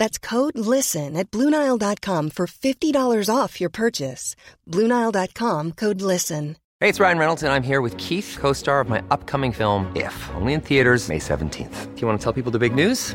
That's code LISTEN at Bluenile.com for $50 off your purchase. Bluenile.com code LISTEN. Hey, it's Ryan Reynolds, and I'm here with Keith, co star of my upcoming film, If, only in theaters, May 17th. Do you want to tell people the big news?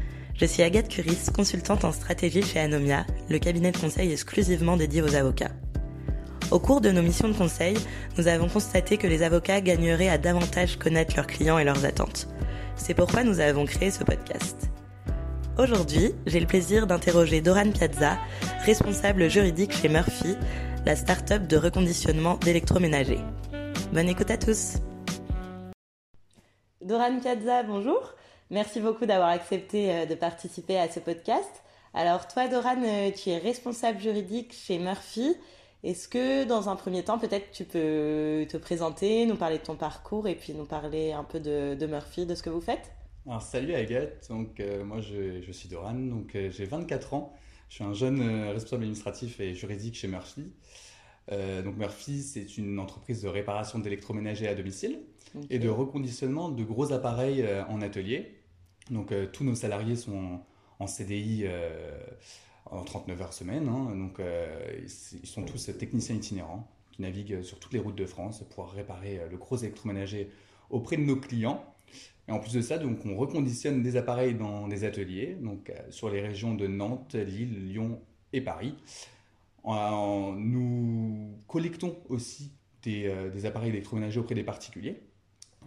Je suis Agathe Curis, consultante en stratégie chez Anomia, le cabinet de conseil exclusivement dédié aux avocats. Au cours de nos missions de conseil, nous avons constaté que les avocats gagneraient à davantage connaître leurs clients et leurs attentes. C'est pourquoi nous avons créé ce podcast. Aujourd'hui, j'ai le plaisir d'interroger Doran Piazza, responsable juridique chez Murphy, la start-up de reconditionnement d'électroménager. Bonne écoute à tous. Doran Piazza, bonjour. Merci beaucoup d'avoir accepté euh, de participer à ce podcast. Alors toi, Doran, euh, tu es responsable juridique chez Murphy. Est-ce que dans un premier temps, peut-être tu peux te présenter, nous parler de ton parcours et puis nous parler un peu de, Murphy, de ce que vous faites? Alors salut Agathe, donc euh, moi je, suis Doran, donc j'ai 24 ans. Je suis un jeune responsable administratif et juridique chez Murphy. donc Murphy, c'est une entreprise de réparation d'électroménager à domicile et de reconditionnement de gros appareils en atelier. Donc euh, tous nos salariés sont en, CDI euh, en 39 heures semaine. Hein. donc euh, ils, sont tous techniciens itinérants qui naviguent sur toutes les routes de France pour réparer le gros électroménager auprès de nos clients. Et en plus de ça, donc, on reconditionne des appareils dans des ateliers, donc sur les régions de Nantes, Lille, Lyon et Paris. nous collectons aussi des appareils électroménagers auprès des particuliers.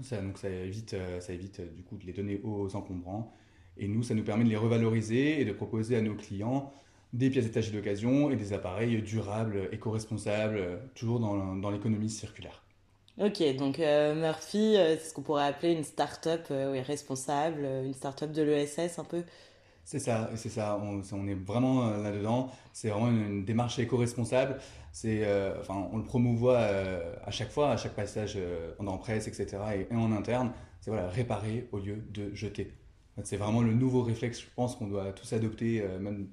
Ça, donc ça évite, euh, ça évite euh, du coup de les donner aux encombrants. Et nous, ça nous permet de les revaloriser et de proposer à nos clients des pièces détachées d'occasion et des appareils durables, éco-responsables, euh, toujours dans, l'économie circulaire. Ok, donc Murphy, c'est ce qu'on pourrait appeler une start-up responsable, une start-up de l'ESS un peu c'est ça, c'est ça. On, est vraiment là-dedans. C'est vraiment une, démarche éco-responsable. Euh, enfin, on le promouvoit euh, à chaque fois, à chaque passage euh, en presse, etc. Et, en interne. C'est voilà, réparer au lieu de jeter. C'est vraiment le nouveau réflexe, je pense, qu'on doit tous adopter, même,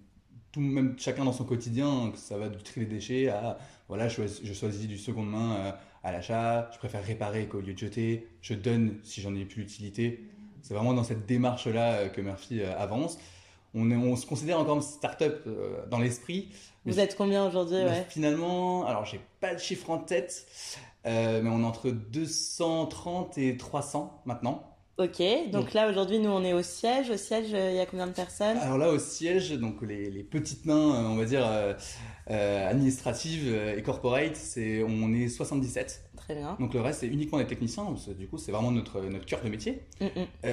tout, même chacun dans son quotidien. Que ça va du tri des déchets à voilà, je, je choisis du seconde main à l'achat. Je préfère réparer qu'au lieu de jeter. Je donne si j'en ai plus l'utilité. C'est vraiment dans cette démarche-là que Murphy avance on, se considère encore comme start-up euh, dans l'esprit. Vous êtes combien aujourd'hui Finalement, alors j'ai pas de chiffre en tête, euh, mais on est entre 230 et 300 maintenant. Ok, donc, là aujourd'hui nous on est au siège. Au siège, euh, il y a combien de personnes? Alors là au siège, donc les, petites mains, on va dire administratives et corporate, c'est on est 77. Très bien. Donc le reste c'est uniquement des techniciens. du coup c'est vraiment notre notre cœur de métier. Mm, mm.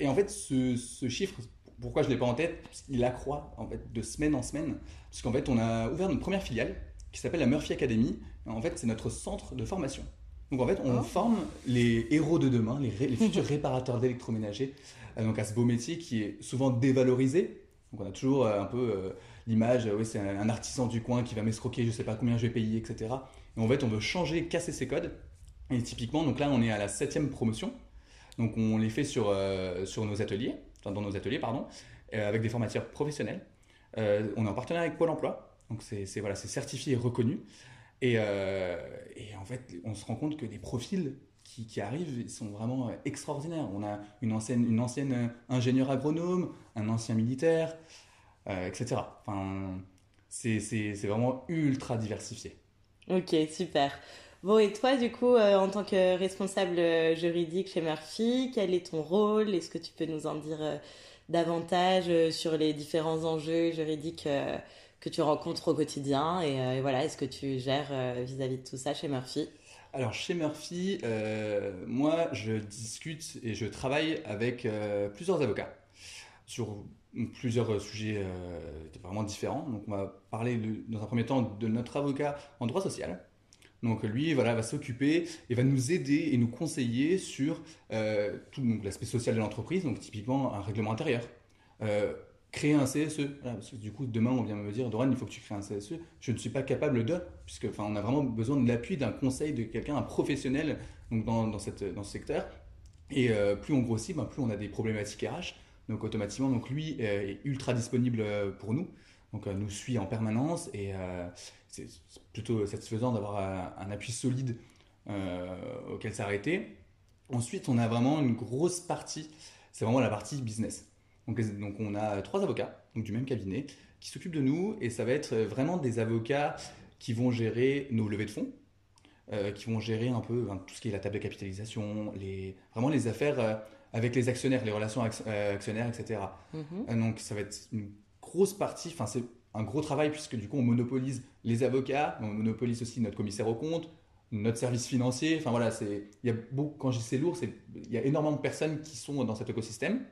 et en fait ce, ce chiffre pourquoi je ne l'ai pas en tête qu'il accroît en fait, de semaine en semaine. Parce qu'en fait, on a ouvert notre première filiale qui s'appelle la Murphy Academy. en fait, c'est notre centre de formation. Donc en fait, on oh. forme les héros de demain, les, futurs réparateurs d'électroménager, euh, donc à ce beau métier qui est souvent dévalorisé. Donc on a toujours euh, un peu euh, l'image, oui, c'est un, artisan du coin qui va m'escroquer, je ne sais pas combien je vais payer, etc. Et en fait, on veut changer, casser ces codes. Et typiquement, donc là, on est à la septième promotion. Donc on les fait sur, sur nos ateliers dans nos ateliers, pardon, euh, avec des formateurs professionnels. Euh, on est en partenariat avec Pôle emploi, donc c'est voilà, certifié et reconnu. Et, et, en fait, on se rend compte que les profils qui, qui, arrivent sont vraiment extraordinaires. On a une ancienne, une ancienne ingénieure agronome, un ancien militaire, etc. Enfin, c'est vraiment ultra diversifié. Ok, super. Bon, et toi, du coup, euh, en tant que responsable euh, juridique chez Murphy, quel est ton rôle? Est-ce que tu peux nous en dire euh, davantage sur les différents enjeux juridiques que tu rencontres au quotidien? Et, voilà, est-ce que tu gères vis-à-vis de tout ça chez Murphy? Alors chez Murphy, moi je discute et je travaille avec plusieurs avocats sur plusieurs sujets vraiment différents. Donc on va parler dans un premier temps de notre avocat en droit social, donc lui, voilà, va s'occuper et va nous aider et nous conseiller sur euh, tout l'aspect social de l'entreprise, donc typiquement un règlement intérieur. Euh, créer un CSE. parce que du coup, demain, on vient me dire, Doran, il faut que tu crées un CSE. Je ne suis pas capable de, puisque enfin, on a vraiment besoin de l'appui d'un conseil de quelqu'un, un professionnel donc dans, dans, cette, dans ce secteur. Et euh, plus on grossit, ben, plus on a des problématiques RH. Donc automatiquement, donc lui est ultra disponible pour nous. Donc nous suit en permanence et c'est plutôt satisfaisant d'avoir un, appui solide euh, auquel s'arrêter. Ensuite, on a vraiment une grosse partie, c'est vraiment la partie business. Donc, donc on a trois avocats donc du même cabinet qui s'occupent de nous et ça va être vraiment des avocats qui vont gérer nos levées de fonds, euh, qui vont gérer un peu tout ce qui est la table de capitalisation, les, vraiment les affaires euh, avec les actionnaires, les relations actionnaires, etc. Mm-hmm. donc ça va être une grosse partie, enfin c'est un gros travail puisque du coup on monopolise les avocats, on monopolise aussi notre commissaire au compte, notre service financier. Enfin voilà, c'est il y a beaucoup quand je dis c'est lourd, il y a énormément de personnes qui sont dans cet écosystème.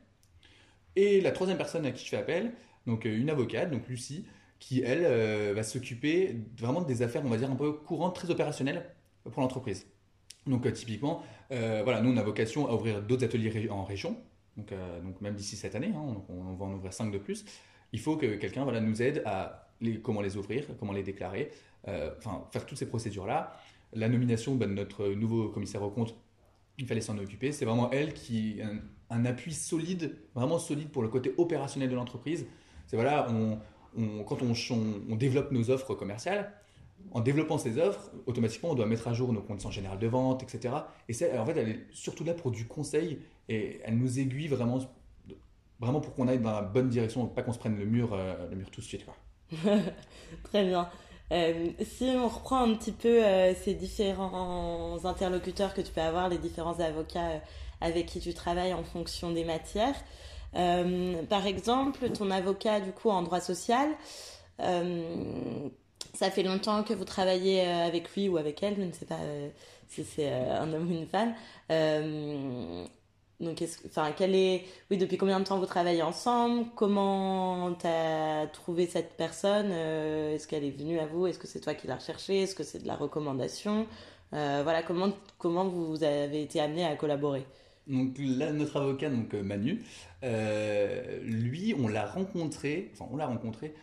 Et la troisième personne à qui je fais appel, donc euh, une avocate, donc Lucie, qui elle euh, va s'occuper vraiment des affaires, on va dire un peu courantes, très opérationnelles pour l'entreprise. Donc euh, typiquement, voilà, nous on a vocation à ouvrir d'autres ateliers en région, donc, donc même d'ici cette année, hein, on, on, va en ouvrir cinq de plus il faut que quelqu'un voilà, nous aide à les, comment les ouvrir, comment les déclarer, euh, faire toutes ces procédures-là. La nomination ben, de notre nouveau commissaire au compte, il fallait s'en occuper. C'est vraiment elle qui un, un appui solide, vraiment solide pour le côté opérationnel de l'entreprise. C'est voilà, quand on, on, développe nos offres commerciales, en développant ces offres, automatiquement, on doit mettre à jour nos conditions générales de vente, etc. Et en fait, elle est surtout là pour du conseil et elle nous aiguille vraiment vraiment pour qu'on aille dans la bonne direction, pas qu'on se prenne le mur, euh, le mur tout de suite. Très bien. Euh, si on reprend un petit peu euh, ces différents interlocuteurs que tu peux avoir, les différents avocats avec qui tu travailles en fonction des matières, par exemple, ton avocat du coup en droit social, ça fait longtemps que vous travaillez avec lui ou avec elle, je ne sais pas si c'est un homme ou une femme. Donc, enfin, quel est, oui, depuis combien de temps vous travaillez ensemble? Comment tu as trouvé cette personne? Euh, Est-ce qu'elle est venue à vous? Est-ce que c'est toi qui l'as recherchée? Est-ce que c'est de la recommandation? Euh, Voilà, comment, comment vous avez été amené à collaborer? Donc là, notre avocat, donc euh, Manu, lui, on l'a rencontré, enfin on l'a rencontré,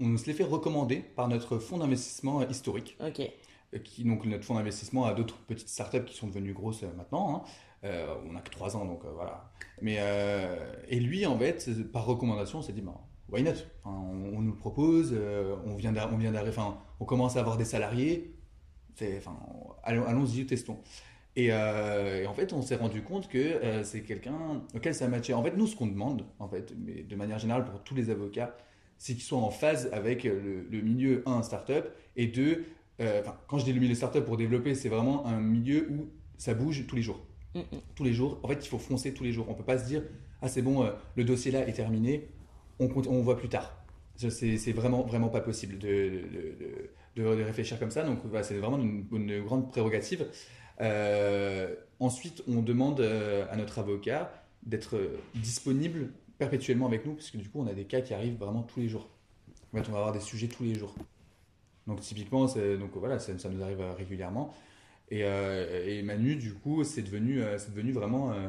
on se l'est fait recommander par notre fonds d'investissement historique. Ok. Qui, donc notre fonds d'investissement a d'autres petites startups qui sont devenues grosses maintenant. Hein. Euh, on n'a que 3 ans, donc euh, voilà. Mais, euh, et lui, en fait, par recommandation, on s'est dit, bah, why not? On, nous le propose, on vient d'arriver, on commence à avoir des salariés, allons-y, testons. Et, en fait, on s'est rendu compte que c'est quelqu'un auquel ça matchait. En fait, nous, ce qu'on demande, en fait, mais de manière générale pour tous les avocats, c'est qu'ils soient en phase avec le, milieu, un, startup, et deux, quand je dis le milieu startup pour développer, c'est vraiment un milieu où ça bouge tous les jours. Tous les jours. En fait, il faut foncer tous les jours. On ne peut pas se dire Ah, c'est bon, euh, le dossier là est terminé, on, on voit plus tard. C'est vraiment, vraiment pas possible de, de, réfléchir comme ça. Donc, c'est vraiment une, grande prérogative. Euh, ensuite, on demande euh, à notre avocat d'être disponible perpétuellement avec nous, parce que du coup, on a des cas qui arrivent vraiment tous les jours. En fait, on va avoir des sujets tous les jours. Donc, typiquement, donc, voilà, ça nous arrive régulièrement. Euh, et, Manu, du coup, c'est devenu, euh, c'est devenu vraiment euh,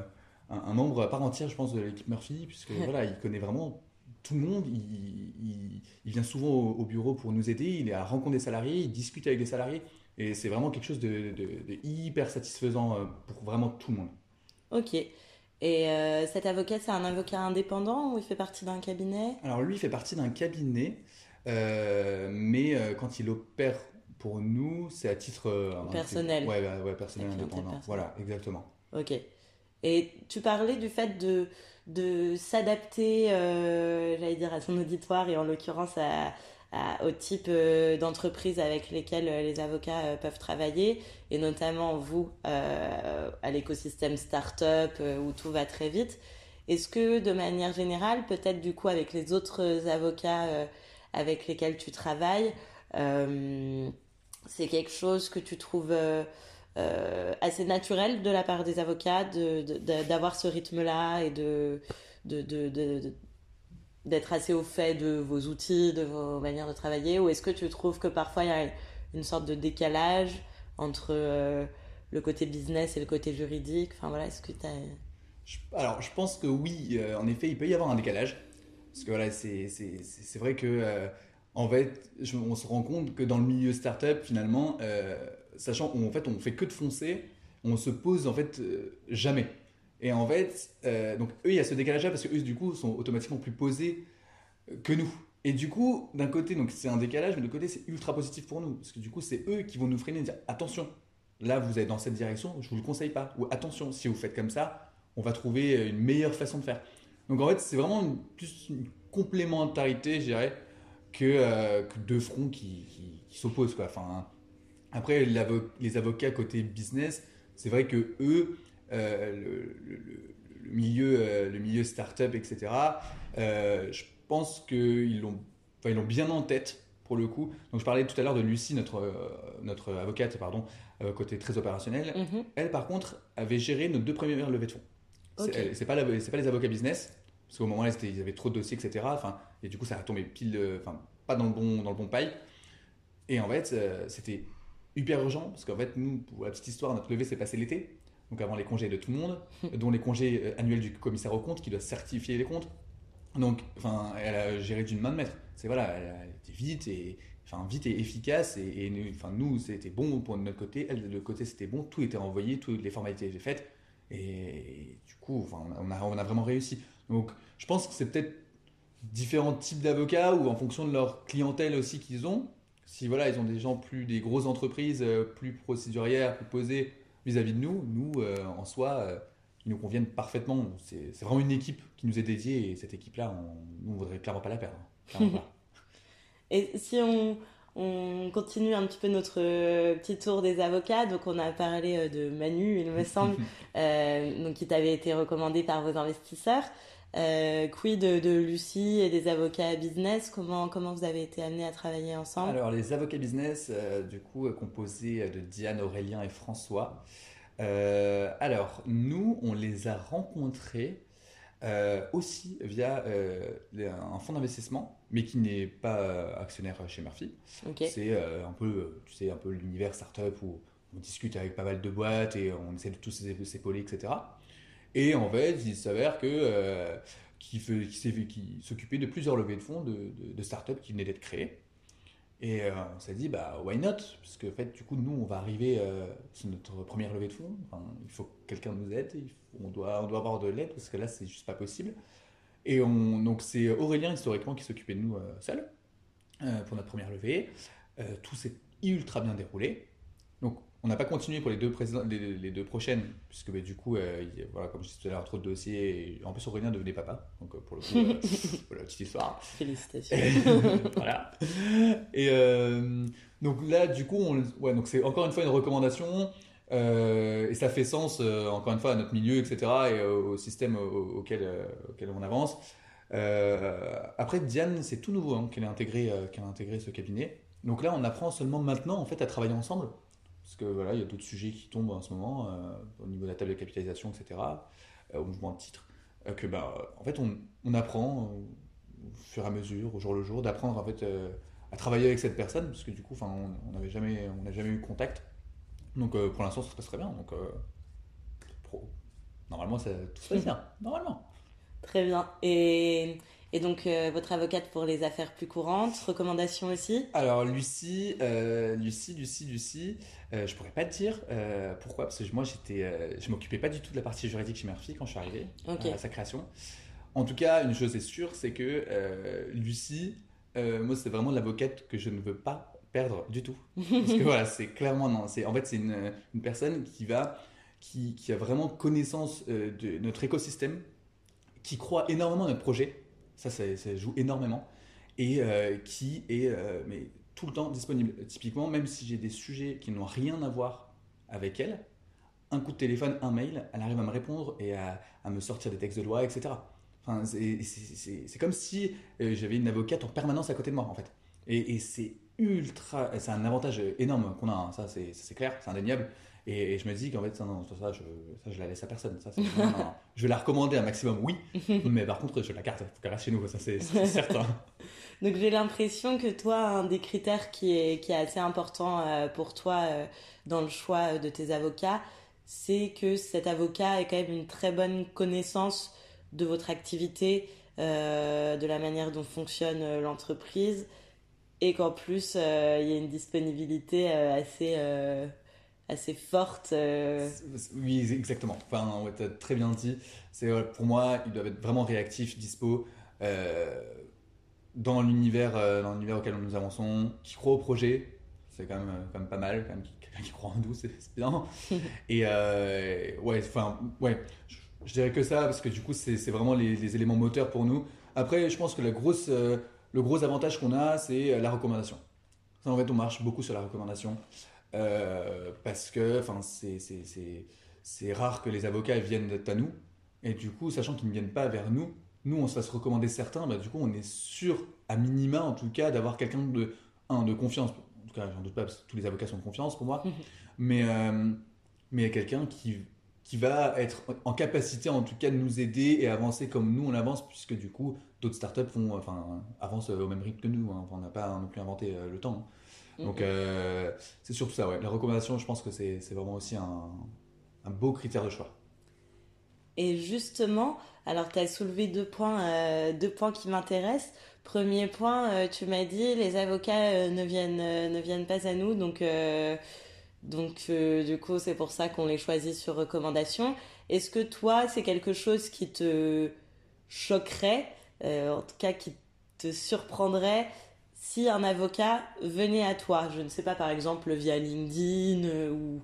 un, membre à part entière, je pense, de l'équipe Murphy, puisque voilà, il connaît vraiment tout le monde. Il, il, vient souvent au, bureau pour nous aider. Il est à la rencontre des salariés, il discute avec les salariés. Et c'est vraiment quelque chose de, de, hyper satisfaisant pour vraiment tout le monde. Ok. Et cet avocat, c'est un avocat indépendant ou il fait partie d'un cabinet? Alors lui, il fait partie d'un cabinet, mais quand il opère pour nous, c'est à titre personnel. Ouais, ouais, personnel indépendant. Voilà, exactement. Ok. Et tu parlais du fait de, de s'adapter, j'allais dire, à son auditoire et en l'occurrence à, au type euh, d'entreprise avec lesquelles euh, les avocats euh, peuvent travailler, et notamment vous, à l'écosystème startup où tout va très vite. Est-ce que de manière générale, peut-être du coup avec les autres avocats avec lesquels tu travailles, c'est quelque chose que tu trouves assez naturel de la part des avocats d'avoir ce rythme-là et de, d'être assez au fait de vos outils, de vos manières de travailler? Ou est-ce que tu trouves que parfois il y a une sorte de décalage entre euh, le côté business et le côté juridique? Enfin voilà, est-ce que tu. Alors je pense que oui, euh, en effet, il peut y avoir un décalage. Parce que voilà, c'est vrai que euh, en fait, on se rend compte que dans le milieu startup, finalement, sachant qu'en fait, on fait que de foncer, on se pose en fait jamais. Et en fait, euh, donc eux, il y a ce décalage-là parce que eux, du coup, sont automatiquement plus posés euh, que nous. Et du coup, d'un côté, donc c'est un décalage, mais de l'autre côté, c'est ultra positif pour nous. Parce que du coup, c'est eux qui vont nous freiner et dire attention, là, vous êtes dans cette direction, je vous le conseille pas. Ou attention, si vous faites comme ça, on va trouver une meilleure façon de faire. Donc en fait, c'est vraiment plus une complémentarité, je dirais, que, euh, que deux fronts qui, qui, s'opposent. Quoi. Enfin, après, les avocats côté business, c'est vrai que eux, euh, le, le, milieu, euh, le milieu startup, etc. Euh, je pense qu'ils l'ont ils l'ont bien en tête pour le coup. Donc je parlais tout à l'heure de Lucie, notre, notre avocate, pardon, côté très opérationnel. Mhm. Elle, par contre, avait géré nos deux premières levées de fonds. Okay. C'est pas, pas les avocats business, parce qu'au moment là, ils avaient trop de dossiers, etc. Enfin, et du coup, ça a tombé pile, enfin, pas dans le bon, dans le bon paille. Et en fait, c'était hyper urgent, parce qu'en fait, nous, pour la petite histoire, notre levée s'est passée l'été donc avant les congés de tout le monde, dont les congés euh, annuels du commissaire aux comptes qui doit certifier les comptes. Donc, enfin, elle a géré d'une main de maître. C'est voilà, elle était vite et enfin vite et efficace et, nous, enfin nous c'était bon pour notre côté, elle de côté c'était bon, tout était envoyé, toutes les formalités étaient faites et du coup, enfin, on a, on a vraiment réussi. Donc, je pense que c'est peut-être différents types d'avocats ou en fonction de leur clientèle aussi qu'ils ont. Si voilà, ils ont des gens plus des grosses entreprises, euh, plus procédurières, plus posées, vis-à-vis de nous, nous, euh, en soi, euh, ils nous conviennent parfaitement. C'est vraiment une équipe qui nous est dédiée et cette équipe-là, on, nous, on voudrait clairement pas la perdre. et si on, on, continue un petit peu notre petit tour des avocats, donc on a parlé de Manu, il me semble, donc qui t'avait été recommandé par vos investisseurs. Euh, quid de, Lucie et des avocats business? Comment, comment vous avez été amenés à travailler ensemble? Alors, les avocats business, euh, du coup, euh, composés de Diane, Aurélien et François. alors, nous, on les a rencontrés aussi via un fonds d'investissement, mais qui n'est pas actionnaire chez Murphy. C'est un peu, tu sais, un peu l'univers startup où on discute avec pas mal de boîtes et on essaie de tous s'épauler, etc. Et en fait, il s'avère que euh, qui, s'occupait de plusieurs levées de fonds de, de, startups qui venaient d'être créées. Et euh, on s'est dit, bah, why not? Parce que, en fait, du coup, nous, on va arriver euh, sur notre première levée de fonds. il faut que quelqu'un nous aide. on, doit, on doit avoir de l'aide parce que là, c'est juste pas possible. Et on, donc, c'est Aurélien, historiquement, qui s'occupait de nous seul pour notre première levée. tout s'est ultra bien déroulé. Donc, on n'a pas continué pour les deux, les, deux prochaines, puisque bah, du coup, euh, voilà, comme je disais tout à l'heure, trop de dossiers. Et en plus, Aurélien devenait papa. Donc, euh, pour le coup, euh, voilà, petite histoire. Félicitations. voilà. Et donc là, du coup, on, ouais, donc c'est encore une fois une recommandation. et ça fait sens, encore une fois, à notre milieu, etc. et au système auquel, auquel on avance. après, Diane, c'est tout nouveau hein, qu'elle a, intégré, qu'elle a intégré ce cabinet. Donc là, on apprend seulement maintenant en fait à travailler ensemble. Parce que voilà, il y a d'autres sujets qui tombent en ce moment, euh, au niveau de la table de capitalisation, etc., euh, au mouvement de titre, euh, que bah, en fait, on, on apprend au fur et à mesure, au jour le jour, d'apprendre en fait à travailler avec cette personne, parce que du coup, on n'avait jamais, on jamais eu contact. Donc pour l'instant, ça se passe très bien. Donc pro, normalement, ça, tout se passe bien, normalement. Très bien. Et et donc, euh, votre avocate pour les affaires plus courantes, recommandations aussi Alors, Lucie, euh, Lucie, Lucie, Lucie, euh, je pourrais pas te dire pourquoi, parce que moi, j'étais, je m'occupais pas du tout de la partie juridique chez Murphy quand je suis arrivé à sa création. En tout cas, une chose est sûre, c'est que Lucie, moi, c'est vraiment l'avocate que je ne veux pas perdre du tout. Parce que voilà, c'est clairement non. C'est, en fait, c'est une, une personne qui va, qui, qui a vraiment connaissance euh, de notre écosystème, qui croit énormément à notre projet. Ça, ça, joue énormément. Et euh, qui est euh, tout le temps disponible. Typiquement, même si j'ai des sujets qui n'ont rien à voir avec elle, un coup de téléphone, un mail, elle arrive à me répondre et à, me sortir des textes de loi, etc. Enfin, c'est, comme si euh, j'avais une avocate en permanence à côté de moi, en fait. Et, c'est ultra. C'est un avantage énorme qu'on a, hein. ça, c'est clair, c'est indéniable. Et, et je me dis qu'en fait, ça, non, ça, je, ça, je la laisse à personne. Ça, c'est- non, non, non. Je vais la recommander un maximum, oui, mais par contre, je la carte, il faut qu'elle reste chez nous, ça c'est, certain. Donc j'ai l'impression que toi, un des critères qui est, qui est assez important euh, pour toi euh, dans le choix de tes avocats, c'est que cet avocat ait quand même une très bonne connaissance de votre activité, euh, de la manière dont fonctionne euh, l'entreprise, et qu'en plus, euh, il y a une disponibilité euh, assez, euh, assez forte. euh. Oui, exactement. Enfin, ouais, t'as très bien dit. C'est pour moi, ils doivent être vraiment réactifs, dispo, euh, dans l'univers, euh, dans l'univers auquel nous avançons, qui croient au projet. C'est quand même, quand même pas mal, quand même, quelqu'un qui croit en nous, c'est bien. Et ouais, enfin, ouais, je, je dirais que ça parce que du coup, c'est c'est vraiment les, les éléments moteurs pour nous. Après, je pense que la grosse, le gros avantage qu'on a, c'est la recommandation. Ça, en fait, on marche beaucoup sur la recommandation. Euh, parce que c'est- rare que les avocats viennent à nous. Et du coup, sachant qu'ils ne viennent pas vers nous, nous, on se fasse recommander certains, bah, du coup, on est sûr, à minima en tout cas, d'avoir quelqu'un de, un, de confiance. En tout cas, j'en doute pas, parce que tous les avocats sont de confiance pour moi. mais euh, mais quelqu'un qui, qui va être en capacité, en tout cas, de nous aider et avancer comme nous, on avance, puisque du coup, d'autres startups font, enfin, avancent au même rythme que nous. hein. Enfin, on n'a pas non plus inventé euh, le temps. Donc, euh, c'est surtout ça, ouais. La recommandation, je pense que c'est vraiment aussi un, un beau critère de choix. Et justement, alors tu as soulevé deux points, euh, deux points qui m'intéressent. Premier point, euh, tu m'as dit les avocats ne viennent ne viennent pas à nous, donc donc du coup c'est pour ça qu'on les choisit sur recommandation. Est-ce que toi c'est quelque chose qui te choquerait, en tout cas qui te surprendrait si un avocat venait à toi, je ne sais pas par exemple via LinkedIn euh,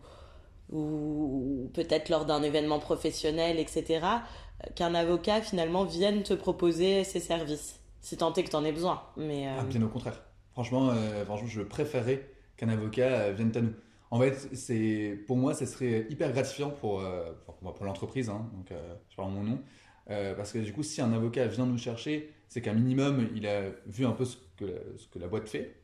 ou peut-être lors d'un événement professionnel, etc., euh, qu'un avocat finalement vienne te proposer ses services, si tant est que tu en aies besoin. Mais euh, Ah, bien au contraire. Franchement, franchement je préférerais qu'un avocat vienne à nous. En fait, c'est pour moi, ça serait hyper gratifiant pour, pour, l'entreprise, hein, donc je parle en mon nom, parce que du coup, si un avocat vient nous chercher, c'est qu'un minimum, il a vu un peu ce que la, ce que la boîte fait,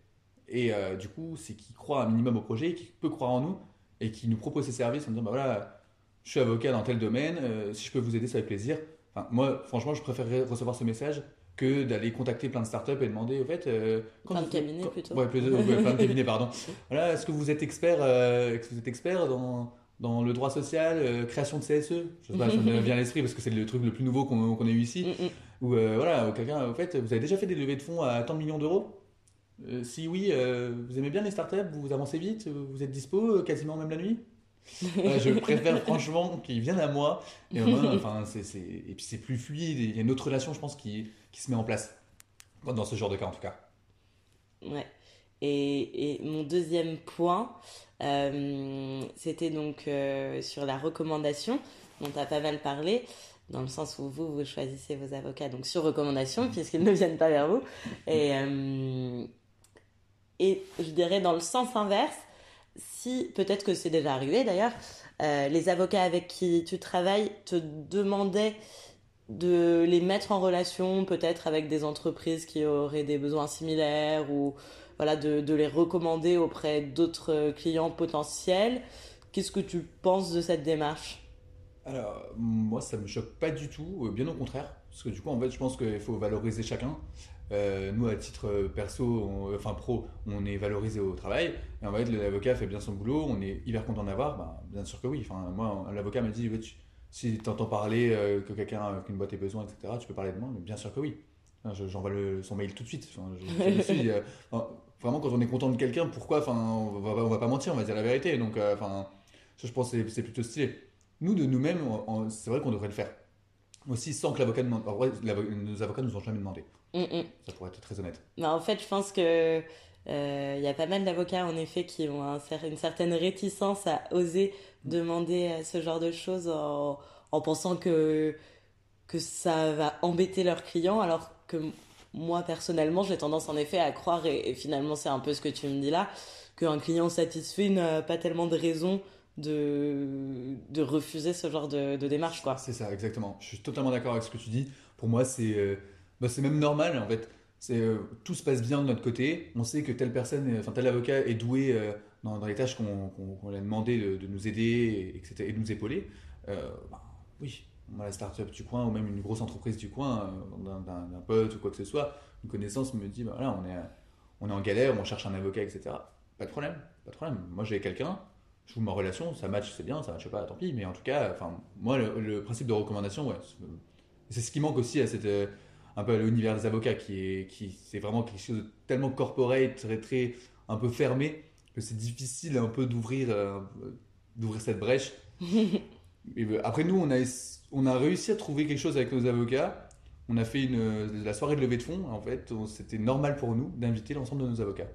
et euh, du coup, c'est qu'il croit un minimum au projet, qu'il peut croire en nous, et qu'il nous propose ses services en disant, bah voilà, je suis avocat dans tel domaine, euh, si je peux vous aider, c'est avec plaisir. Enfin, moi, franchement, je préférerais recevoir ce message que d'aller contacter plein de startups et demander, au fait... euh, Plein de cabinets, plutôt. Ouais, plein de cabinets, pardon. Voilà, est-ce que vous êtes expert, est-ce que vous êtes expert dans, dans le droit social, euh, création de CSE Je sais pas, ça me vient à l'esprit parce que c'est le truc le plus nouveau qu'on qu'on ait eu ici. mm, mm. Ou euh, voilà, quelqu'un, au fait, vous avez déjà fait des levées de fonds à tant de millions d'euros? Euh, Si oui, vous aimez bien les startups, vous avancez vite, vous êtes dispo, quasiment même la nuit? Je préfère franchement qu'ils viennent à moi. Et, puis c'est plus fluide, il y a une autre relation, je pense, qui, qui se met en place. Dans ce genre de cas, en tout cas. Ouais. Et, et mon deuxième point, euh, c'était donc euh, sur la recommandation, dont tu as pas mal parlé, dans le sens où vous, vous choisissez vos avocats donc sur recommandation, puisqu'ils ne viennent pas vers vous. Et, euh, et je dirais dans le sens inverse, si, peut-être que c'est déjà arrivé d'ailleurs, les avocats avec qui tu travailles te demandaient de les mettre en relation peut-être avec des entreprises qui auraient des besoins similaires ou voilà de, les recommander auprès d'autres clients potentiels. Qu'est-ce que tu penses de cette démarche? Alors, moi, ça me choque pas du tout, euh, bien au contraire. Parce que du coup, en fait, je pense qu'il faut valoriser chacun. Euh, nous, à titre euh, perso, on- enfin pro, on est valorisé au travail. Et en fait, l'avocat fait bien son boulot, on est hyper content d'avoir. Ben, bien sûr que oui. Enfin, moi, l'avocat m'a dit si tu entends parler euh, que quelqu'un, qu'une boîte ait besoin, etc., tu peux parler de moi. Mais bien sûr que oui. J'envoie son mail tout de suite. Euh, vraiment, quand on est content de quelqu'un, pourquoi Enfin, on va, on va pas mentir, on va dire la vérité. Donc, euh, enfin, ça, je pense que c'est- plutôt stylé. Nous, de nous-mêmes, c'est vrai qu'on devrait le faire. Aussi sans que l'avocat demande. En vrai, nos avocats nous ont jamais demandé. Mm, mm. Ça pourrait être très honnête. Bah, en fait, je pense que Il y a pas mal d'avocats, en effet, qui ont une certaine réticence à oser demander ce genre de choses en, en pensant que, que ça va embêter leurs clients, alors que moi, personnellement, j'ai tendance en effet à croire, et, finalement c'est un peu ce que tu me dis là, qu'un client satisfait n'a pas tellement de raison de, de refuser ce genre de, démarche. quoi. C'est ça, exactement. Je suis totalement d'accord avec ce que tu dis. Pour moi, c'est euh, bah, même normal en fait. Euh, tout se passe bien de notre côté. On sait que telle personne, enfin tel avocat est doué euh, dans, dans, les tâches qu'on lui a demandé de, de, nous aider et, et de nous épauler. Bah, oui, la start-up du coin ou même une grosse entreprise du coin, euh, d'un pote ou quoi que ce soit, une connaissance me dit bah voilà, on est, on est en galère, on cherche un avocat, etc. Pas de problème, pas de problème. Moi j'ai quelqu'un, je vous ma relation, ça match, c'est bien, ça match pas, tant pis. Mais en tout cas, moi le, principe de recommandation, ouais, c'est ce qui manque aussi à cette, euh, un peu l'univers des avocats, qui est, qui, c'est vraiment quelque chose de tellement corporate, très, très, un peu fermé, que c'est difficile un peu d'ouvrir, euh, d'ouvrir cette brèche. Après, nous, on a, on a réussi à trouver quelque chose avec nos avocats. On a fait une, la soirée de levée de fonds. En fait, c'était normal pour nous d'inviter l'ensemble de nos avocats.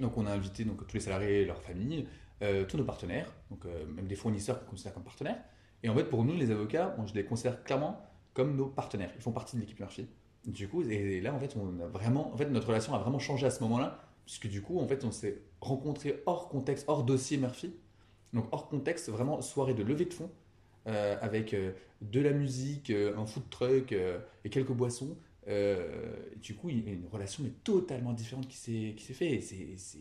Donc, on a invité donc, tous les salariés leurs familles, euh, tous nos partenaires, donc euh, même des fournisseurs qu'on considère comme partenaires. Et en fait, pour nous, les avocats, je les considère clairement comme nos partenaires. Ils font partie de l'équipe Murphy. Du coup, et là, en fait, on a vraiment, en fait, notre relation a vraiment changé à ce moment-là, puisque du coup, en fait, on s'est rencontrés hors contexte, hors dossier Murphy. Donc hors contexte, vraiment soirée de levée de fonds euh, avec euh, de la musique, euh, un food truck et quelques boissons. du coup, il y a une relation mais totalement différente qui s'est qui s'est fait. Et c'est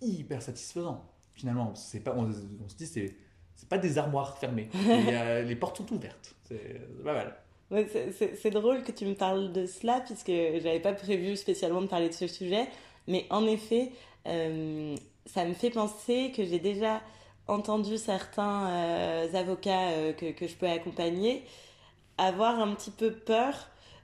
hyper satisfaisant finalement. C'est pas on, se dit c'est c'est pas des armoires fermées. les portes sont ouvertes. C'est pas mal. c'est drôle que tu me parles de cela, puisque j'avais pas prévu spécialement de parler de ce sujet. Mais en effet, ça me fait penser que j'ai déjà entendu certains euh, avocats euh, que, que, je peux accompagner avoir un petit peu peur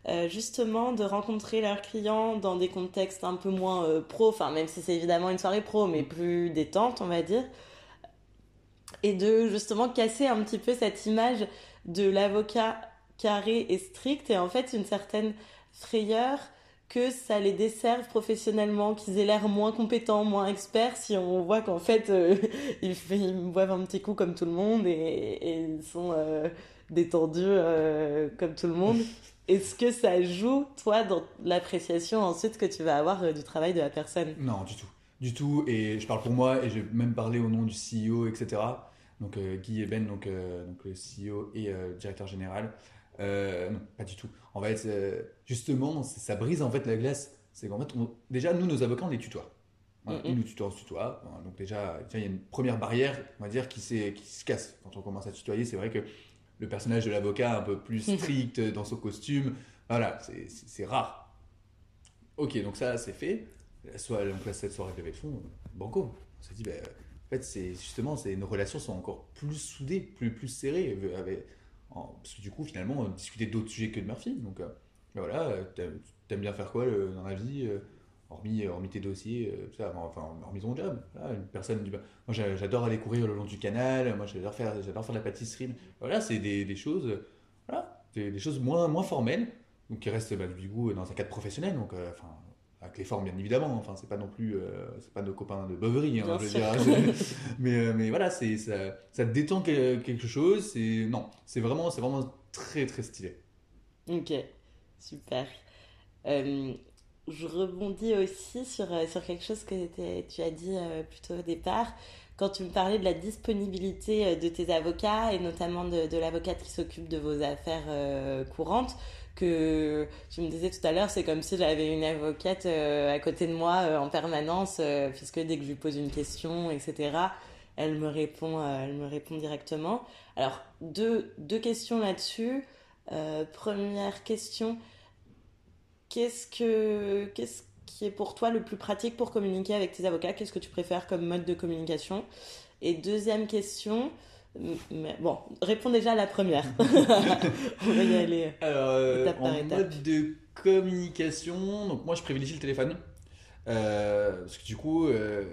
euh, justement de rencontrer leurs clients dans des contextes un peu moins pro, enfin même si c'est évidemment une soirée pro, mais plus détente on va dire, et de justement casser un petit peu cette image de l'avocat carré et strict et en fait une certaine frayeur que ça les desserve professionnellement, qu'ils aient l'air moins compétents, moins experts, si on voit qu'en fait, euh, ils, boivent un petit coup comme tout le monde et, ils sont euh, détendus euh, comme tout le monde. Est-ce que ça joue, toi, dans l'appréciation ensuite que tu vas avoir du travail de la personne? Non, du tout. Du tout. Et je parle pour moi, et j'ai même parlé au nom du CEO, etc. Donc Guy Eben, donc, donc le CEO et directeur général. Euh, non, pas du tout. En fait, euh, justement, ça brise en fait la glace. C'est qu'en fait, déjà, nous, nos avocats, on les tutoie. Ils nous tutoient, on se tutoie. Donc déjà, il y a une première barrière, on va dire, qui, qui se casse. Quand on commence à tutoyer, c'est vrai que le personnage de l'avocat un peu plus strict dans son costume, voilà, c'est rare. Ok, donc ça, c'est fait. Soit, donc là, cette soirée de levée de fond, banco. On s'est dit, ben, en fait, c'est justement, nos relations sont encore plus soudées, plus, plus serrées. Avec, parce que du coup, finalement, on discutait d'autres sujets que de Murphy. Donc, euh, ben voilà, t'aimes bien faire quoi dans la vie euh, hormis, hormis tes dossiers, euh, ça, enfin, hormis ton job. une personne moi j'adore aller courir le long du canal, moi j'adore faire, j'adore faire de la pâtisserie. Voilà, c'est des, choses, voilà, des, choses moins, moins formelles, donc qui restent bah, du coup dans un cadre professionnel. Donc, enfin, avec les formes bien évidemment enfin c'est pas non plus euh, c'est pas nos copains de Bovary hein, je veux dire. Mais euh, mais voilà c'est ça, ça détend quelque chose c'est non c'est vraiment c'est vraiment très très stylé. Ok super. Euh, je rebondis aussi sur sur quelque chose que tu as dit plutôt au départ. Quand tu me parlais de la disponibilité de tes avocats et notamment de, de l'avocate qui s'occupe de vos affaires courantes que tu me disais tout à l'heure, c'est comme si j'avais une avocate euh, à côté de moi euh, en permanence, euh, puisque dès que je lui pose une question, etc., elle me répond, elle me répond directement. Alors deux deux questions là-dessus. première question, qu'est-ce que qu'est-ce qui est pour toi le plus pratique pour communiquer avec tes avocats? Qu'est-ce que tu préfères comme mode de communication? Et deuxième question, mais bon, réponds déjà à la première. On va y aller. Alors, euh, en mode de communication, donc moi je privilégie le téléphone. Euh, parce que du coup, euh,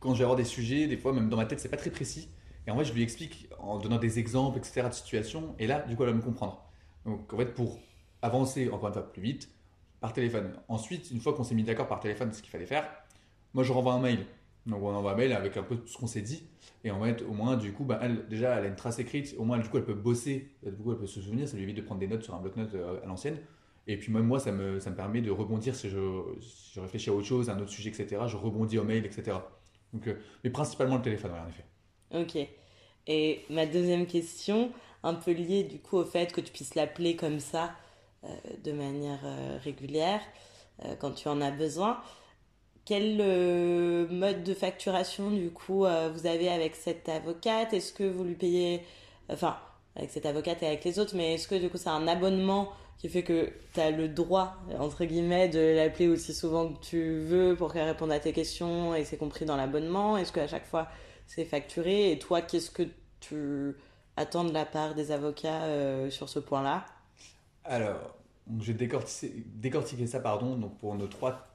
quand je vais avoir des sujets, des fois, même dans ma tête, c'est pas très précis. Et en fait, je lui explique en donnant des exemples, etc., de situations. Et là, du coup, elle va me comprendre. Donc, en fait, pour avancer encore une fois plus vite, par téléphone. Ensuite, une fois qu'on s'est mis d'accord par téléphone ce qu'il fallait faire, moi je renvoie un mail. Donc on envoie un mail avec un peu tout ce qu'on s'est dit. Et en fait, au moins, du coup, bah, elle, déjà, elle a une trace écrite. Au moins, du coup, elle peut bosser. Du coup, elle peut se souvenir. Ça lui évite de prendre des notes sur un bloc-notes euh, à l'ancienne. Et puis même moi, ça me, ça me permet de rebondir si je, je, réfléchis à autre chose, à un autre sujet, etc. Je rebondis au mail, etc. Donc, euh, mais principalement le téléphone, en effet. Ok. Et ma deuxième question, un peu liée du coup au fait que tu puisses l'appeler comme ça euh, de manière euh, régulière euh, quand tu en as besoin. Quel mode de facturation du coup vous avez avec cette avocate? Est-ce que vous lui payez, enfin avec cette avocate et avec les autres, mais est-ce que du coup c'est un abonnement qui fait que tu as le droit, entre guillemets, de l'appeler aussi souvent que tu veux pour qu'elle réponde à tes questions et c'est compris dans l'abonnement? Est-ce qu'à chaque fois c'est facturé? Et toi, qu'est-ce que tu attends de la part des avocats sur ce point-là? Alors, je vais décortiquer, ça pardon, donc pour nos trois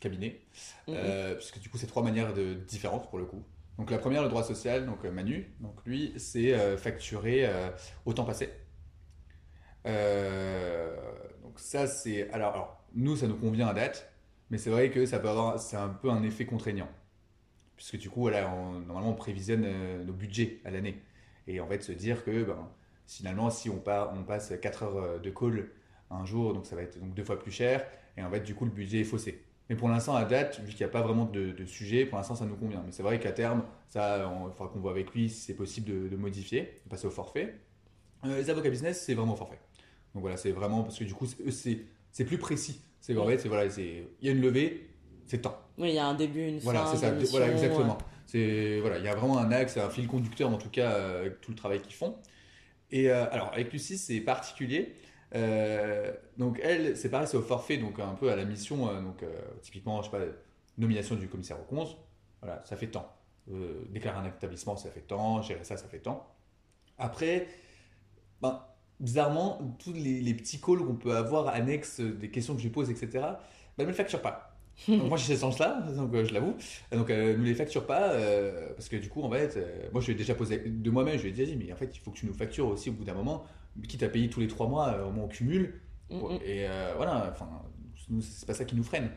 cabinets, mhm. euh, puisque du coup, c'est trois manières de, différentes pour le coup. Donc, la première, le droit social, donc euh, Manu, donc lui, c'est euh, facturer au temps passé. donc, ça, c'est. Alors, nous, ça nous convient à date, mais c'est vrai que ça peut avoir. C'est un peu un effet contraignant. Puisque du coup, voilà, normalement, on prévisionne nos budgets à l'année. Et en fait, se dire que. Ben, finalement, si on, part, on passe 4 heures de call un jour, donc ça va être donc deux fois plus cher, et en fait, du coup, le budget est faussé. Mais pour l'instant, à date, vu qu'il n'y a pas vraiment de, sujet, pour l'instant, ça nous convient. Mais c'est vrai qu'à terme, ça, il faudra qu'on voit avec lui si c'est possible de, modifier, de passer au forfait. Euh, les avocats business, c'est vraiment au forfait. Donc voilà, c'est vraiment parce que du coup, c'est plus précis. C'est en fait, voilà, il y a une levée, c'est temps. Oui, il y a un début, une voilà, fin. Ça, voilà, exactement. C'est voilà, il y a vraiment un axe, un fil conducteur, en tout cas, avec tout le travail qu'ils font. Et euh, alors, avec Lucie, c'est particulier. Euh, donc, elle, c'est pareil, c'est au forfait, donc un peu à la mission. Euh, donc, typiquement, je sais pas, nomination du commissaire au compte, voilà, ça fait temps. déclarer un établissement, ça fait temps. Gérer ça, ça fait temps. Après, ben, bizarrement, tous les, petits calls qu'on peut avoir annexes des questions que je pose, etc., ben, elle ne facture pas. Donc moi j'ai ce sens-là, donc euh, je l'avoue. Donc euh, nous les facture pas euh, parce que du coup en fait, moi je lui ai déjà posé de moi-même, je lui ai dit mais en fait il faut que tu nous factures aussi au bout d'un moment, quitte à payer tous les trois mois, au moins on cumule. Mm, mm. Et voilà, enfin c'est pas ça qui nous freine.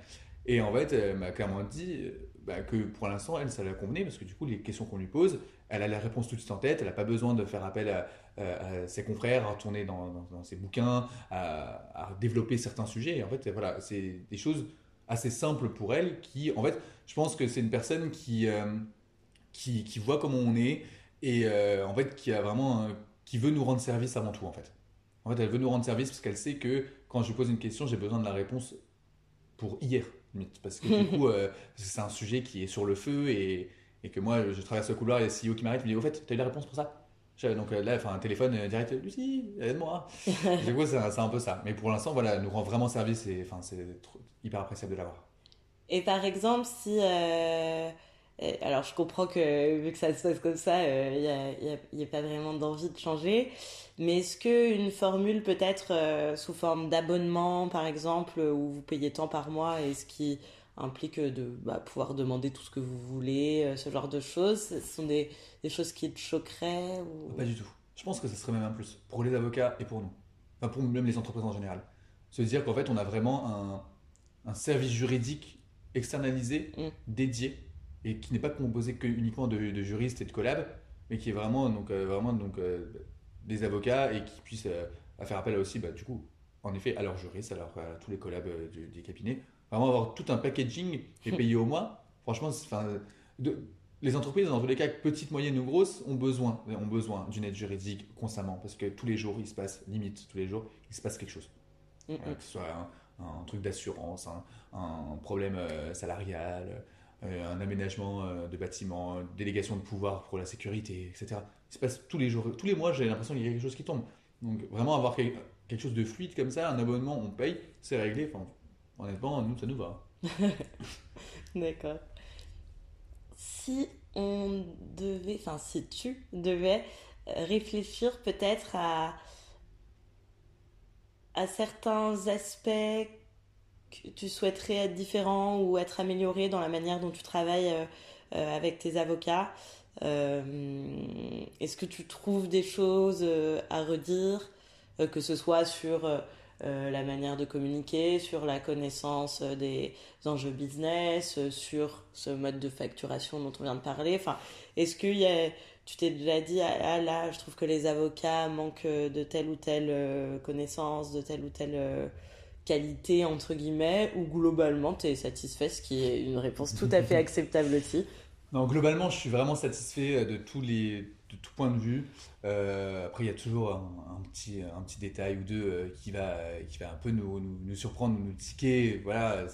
Et en fait, elle m'a clairement dit bah, que pour l'instant, elle, ça la convenait, parce que du coup, les questions qu'on lui pose, elle a la réponse tout de suite en tête, elle n'a pas besoin de faire appel à, ses confrères, à retourner dans, dans, ses bouquins, à, à, développer certains sujets. Et en fait, voilà, c'est des choses assez simple pour elle, qui, en fait, je pense que c'est une personne qui, euh, qui, qui, voit comment on est et euh, en fait qui a vraiment, qui veut nous rendre service avant tout, en fait. En fait, elle veut nous rendre service parce qu'elle sait que quand je lui pose une question, j'ai besoin de la réponse pour hier, parce que du coup, euh, c'est un sujet qui est sur le feu et, et que moi, je traverse le couloir et a CEO qui m'arrête, me dit, au fait, tu as eu la réponse pour ça? Donc euh, là, enfin, un téléphone euh, direct, Lucie, aide-moi. du coup, c'est un peu ça. Mais pour l'instant, voilà, nous rend vraiment service et enfin, c'est hyper appréciable de l'avoir. Et par exemple, si. Euh, alors, je comprends que vu que ça se passe comme ça, il n'y a, a, pas vraiment d'envie de changer. Mais est-ce qu'une formule peut-être sous forme d'abonnement, par exemple, où vous payez tant par mois, et ce qui implique de bah, pouvoir demander tout ce que vous voulez, euh, ce genre de choses. Ce sont des, des choses qui te choqueraient ou... Pas du tout. Je pense que ce serait même un plus pour les avocats et pour nous. Enfin, pour même les entreprises en général. Se dire qu'en fait, on a vraiment un, un service juridique externalisé, mm. dédié, et qui n'est pas composé que uniquement de, de, juristes et de collabs, mais qui est vraiment, donc, euh, vraiment donc, euh, des avocats et qui puissent faire appel aussi, bah, du coup, en effet, à leurs juristes, à, à tous les collabs du, des cabinets, vraiment avoir tout un packaging et payer au mois, franchement, de, les entreprises, dans tous les cas, petites, moyennes ou grosses, ont besoin, ont besoin d'une aide juridique constamment parce que tous les jours, il se passe, limite, tous les jours, il se passe quelque chose. que ce soit un, truc d'assurance, un, problème euh, salarial, euh, un aménagement euh, de bâtiment, délégation de pouvoir pour la sécurité, etc. Il se passe tous les jours, tous les mois, j'ai l'impression qu'il y a quelque chose qui tombe. Donc vraiment avoir quelque, chose de fluide comme ça, un abonnement, on paye, c'est réglé. Enfin, Honnêtement, nous, ça nous va. D'accord. Si on devait, enfin, si tu devais réfléchir peut-être à certains aspects tu souhaiterais être différents ou être amélioré dans la manière dont tu travailles euh, euh, avec tes avocats, euh, est-ce que tu trouves des choses à redire, que ce soit sur la manière de communiquer, sur la connaissance des enjeux business, sur ce mode de facturation dont on vient de parler? Enfin, est-ce que tu t'es déjà dit, ah, ah là, je trouve que les avocats manquent de telle ou telle connaissance, de telle ou telle qualité, entre guillemets, ou globalement, tu es satisfait, ce qui est une réponse tout à fait acceptable aussi Non, globalement, je suis vraiment satisfait de tous les de tout point de vue. Euh, après, il y a toujours un, petit, un petit détail ou deux euh, qui, va, qui va un peu nous, nous, surprendre, nous tiquer. Voilà,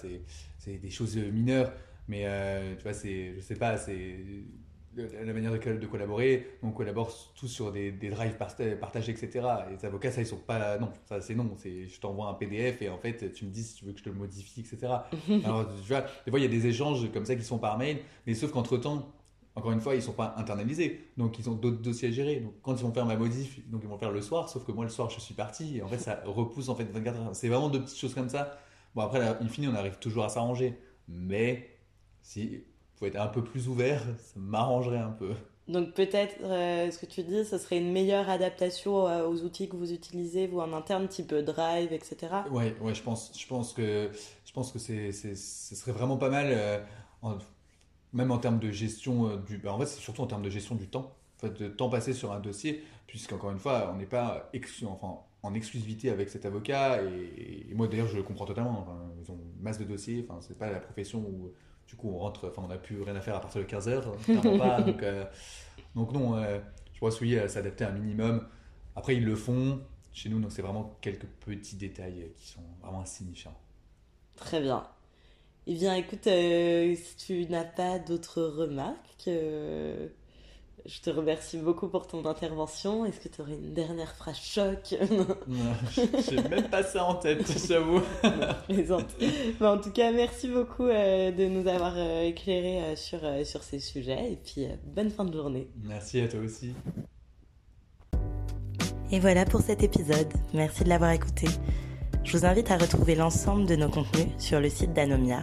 c'est des choses mineures. Mais euh, tu vois, je sais pas, c'est la manière de, de, collaborer. On collabore tous sur des, des drives partagés, etc. les avocats, ça, ils sont pas. Non, ça, c'est non. Je t'envoie un PDF et en fait, tu me dis si tu veux que je te le modifie, etc. Alors, tu vois, des fois, il y a des échanges comme ça qui sont par mail, mais sauf qu'entre-temps, encore une fois, ils ne sont pas internalisés, donc ils ont d'autres dossiers à gérer. Donc quand ils vont faire ma modif, donc ils vont faire le soir, sauf que moi le soir je suis parti, et en fait ça repousse en fait 24 heures. C'est vraiment deux petites choses comme ça. Bon après, in fine, on arrive toujours à s'arranger, mais si être un peu plus ouvert, ça m'arrangerait un peu. Donc peut-être, euh, ce que tu dis, ce serait une meilleure adaptation euh, aux outils que vous utilisez, vous en interne, type Drive, etc. Ouais, ouais, je pense, je pense que, je pense que c'est, ce serait vraiment pas mal. Euh, même en termes de gestion euh, du. Bah, en fait, c'est surtout en termes de gestion du temps, en fait, de temps passé sur un dossier, puisqu'encore une fois, on n'est pas enfin, en exclusivité avec cet avocat. Et, moi, d'ailleurs, je le comprends totalement. ils ont une masse de dossiers. Enfin, c'est pas la profession où, du coup, on rentre. Enfin, on n'a plus rien à faire à partir de 15 heures. pas. donc, euh, donc, non, euh, je pense oui, s'adapter un minimum. Après, ils le font. Chez nous, donc c'est vraiment quelques petits détails qui sont vraiment insignifiants. Très bien. Eh bien, écoute, euh, si tu n'as pas d'autres remarques, euh, je te remercie beaucoup pour ton intervention. Est-ce que tu aurais une dernière phrase choc J'ai même pas ça en tête, j'avoue. plaisante. en tout cas, merci beaucoup euh, de nous avoir éclairé sur, sur ces sujets. Et puis, bonne fin de journée. Merci à toi aussi. Et voilà pour cet épisode. Merci de l'avoir écouté. Je vous invite à retrouver l'ensemble de nos contenus sur le site d'Anomia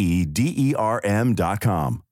E D E R M dot com.